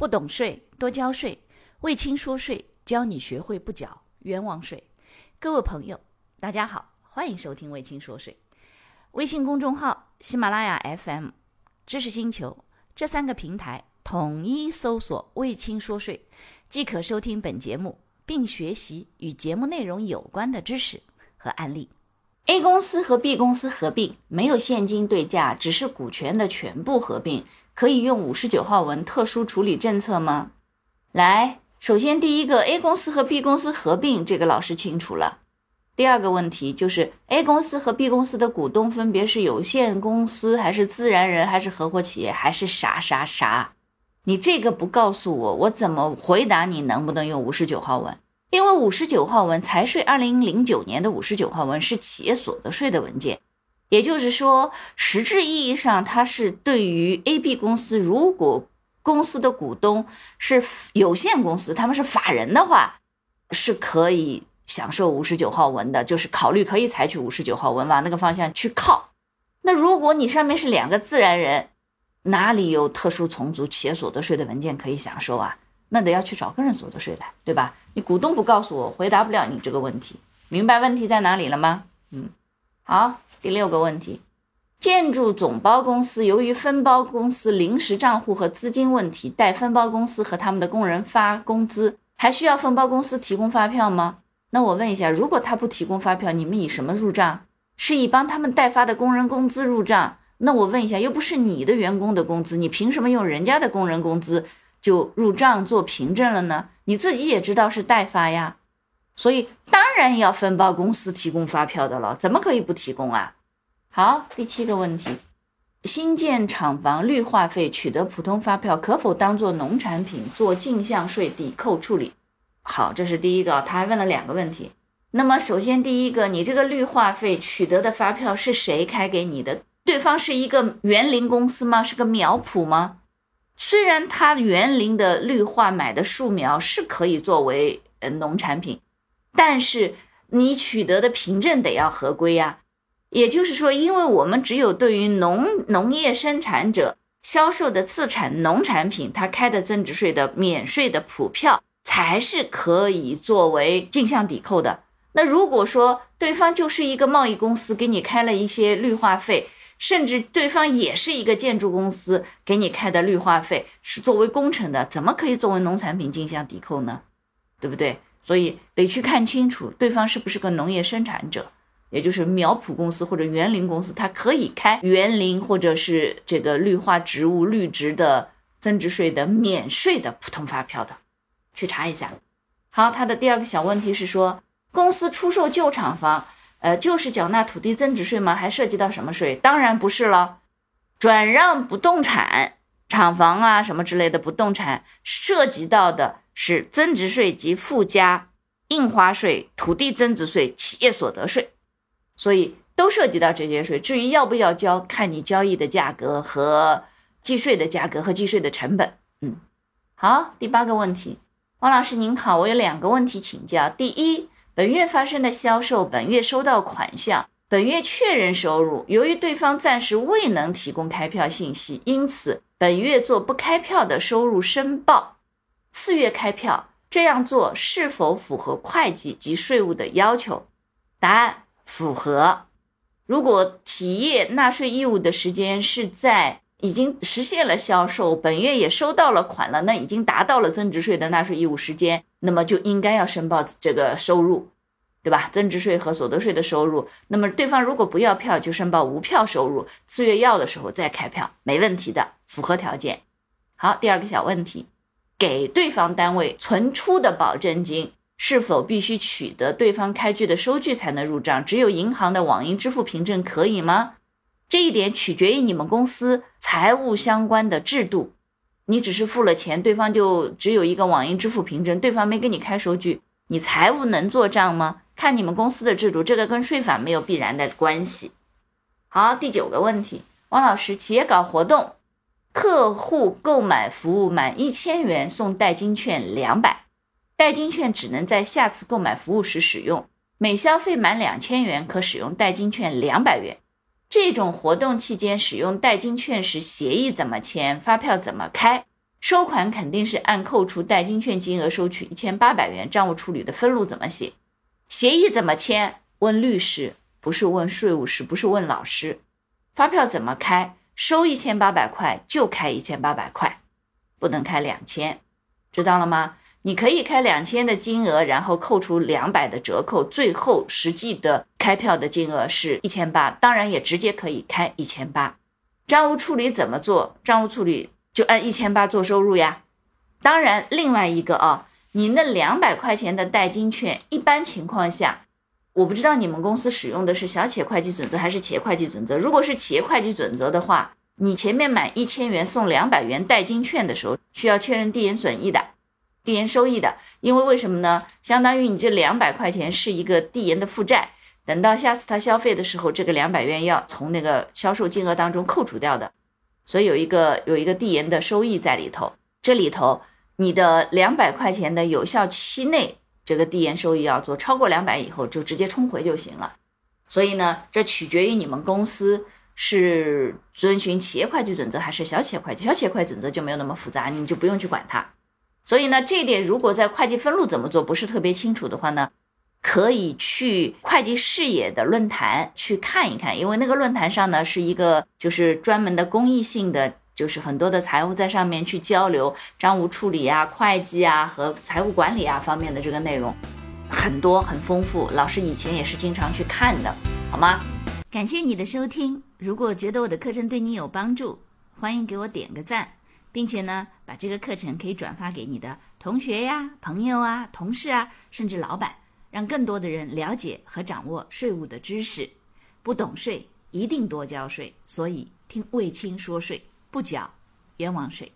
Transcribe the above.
不懂税，多交税。魏青说税，教你学会不缴冤枉税。各位朋友，大家好，欢迎收听魏青说税。微信公众号、喜马拉雅 FM、知识星球这三个平台统一搜索“魏青说税”，即可收听本节目，并学习与节目内容有关的知识和案例。A 公司和 B 公司合并，没有现金对价，只是股权的全部合并，可以用五十九号文特殊处理政策吗？来。首先，第一个 A 公司和 B 公司合并，这个老师清楚了。第二个问题就是 A 公司和 B 公司的股东分别是有限公司还是自然人还是合伙企业还是啥啥啥？你这个不告诉我，我怎么回答你能不能用五十九号文？因为五十九号文财税二零零九年的五十九号文是企业所得税的文件，也就是说，实质意义上它是对于 A、B 公司如果。公司的股东是有限公司，他们是法人的话，是可以享受五十九号文的，就是考虑可以采取五十九号文往那个方向去靠。那如果你上面是两个自然人，哪里有特殊从族企业所得税的文件可以享受啊？那得要去找个人所得税来，对吧？你股东不告诉我，回答不了你这个问题。明白问题在哪里了吗？嗯，好，第六个问题。建筑总包公司由于分包公司临时账户和资金问题，代分包公司和他们的工人发工资，还需要分包公司提供发票吗？那我问一下，如果他不提供发票，你们以什么入账？是以帮他们代发的工人工资入账？那我问一下，又不是你的员工的工资，你凭什么用人家的工人工资就入账做凭证了呢？你自己也知道是代发呀，所以当然要分包公司提供发票的了，怎么可以不提供啊？好，第七个问题，新建厂房绿化费取得普通发票，可否当做农产品做进项税抵扣处理？好，这是第一个，他还问了两个问题。那么首先第一个，你这个绿化费取得的发票是谁开给你的？对方是一个园林公司吗？是个苗圃吗？虽然他园林的绿化买的树苗是可以作为呃农产品，但是你取得的凭证得要合规呀。也就是说，因为我们只有对于农农业生产者销售的自产农产品，他开的增值税的免税的普票，才是可以作为进项抵扣的。那如果说对方就是一个贸易公司，给你开了一些绿化费，甚至对方也是一个建筑公司给你开的绿化费是作为工程的，怎么可以作为农产品进项抵扣呢？对不对？所以得去看清楚对方是不是个农业生产者。也就是苗圃公司或者园林公司，它可以开园林或者是这个绿化植物绿植的增值税的免税的普通发票的，去查一下。好，它的第二个小问题是说，公司出售旧厂房，呃，就是缴纳土地增值税吗？还涉及到什么税？当然不是了，转让不动产、厂房啊什么之类的不动产，涉及到的是增值税及附加印花税、土地增值税、企业所得税。所以都涉及到这些税，至于要不要交，看你交易的价格和计税的价格和计税的成本。嗯，好，第八个问题，王老师您好，我有两个问题请教。第一，本月发生的销售，本月收到款项，本月确认收入，由于对方暂时未能提供开票信息，因此本月做不开票的收入申报，次月开票，这样做是否符合会计及税务的要求？答案。符合，如果企业纳税义务的时间是在已经实现了销售，本月也收到了款了，那已经达到了增值税的纳税义务时间，那么就应该要申报这个收入，对吧？增值税和所得税的收入。那么对方如果不要票，就申报无票收入，次月要的时候再开票，没问题的，符合条件。好，第二个小问题，给对方单位存出的保证金。是否必须取得对方开具的收据才能入账？只有银行的网银支付凭证可以吗？这一点取决于你们公司财务相关的制度。你只是付了钱，对方就只有一个网银支付凭证，对方没给你开收据，你财务能做账吗？看你们公司的制度，这个跟税法没有必然的关系。好，第九个问题，王老师，企业搞活动，客户购买服务满一千元送代金券两百。代金券只能在下次购买服务时使用，每消费满两千元可使用代金券两百元。这种活动期间使用代金券时，协议怎么签，发票怎么开？收款肯定是按扣除代金券金额收取一千八百元，账务处理的分录怎么写？协议怎么签？问律师，不是问税务师，不是问老师。发票怎么开？收一千八百块就开一千八百块，不能开两千，知道了吗？你可以开两千的金额，然后扣除两百的折扣，最后实际的开票的金额是一千八。当然也直接可以开一千八。账务处理怎么做？账务处理就按一千八做收入呀。当然，另外一个啊，你那两百块钱的代金券，一般情况下，我不知道你们公司使用的是小企业会计准则还是企业会计准则。如果是企业会计准则的话，你前面满一千元送两百元代金券的时候，需要确认递延损益的。递延收益的，因为为什么呢？相当于你这两百块钱是一个递延的负债，等到下次他消费的时候，这个两百元要从那个销售金额当中扣除掉的，所以有一个有一个递延的收益在里头。这里头你的两百块钱的有效期内，这个递延收益要做，超过两百以后就直接冲回就行了。所以呢，这取决于你们公司是遵循企业会计准则还是小企业会计。小企业会计准则就没有那么复杂，你就不用去管它。所以呢，这一点如果在会计分录怎么做不是特别清楚的话呢，可以去会计视野的论坛去看一看，因为那个论坛上呢是一个就是专门的公益性的，就是很多的财务在上面去交流账务处理啊、会计啊和财务管理啊方面的这个内容，很多很丰富。老师以前也是经常去看的，好吗？感谢你的收听，如果觉得我的课程对你有帮助，欢迎给我点个赞。并且呢，把这个课程可以转发给你的同学呀、朋友啊、同事啊，甚至老板，让更多的人了解和掌握税务的知识。不懂税，一定多交税。所以听卫青说税，不缴冤枉税。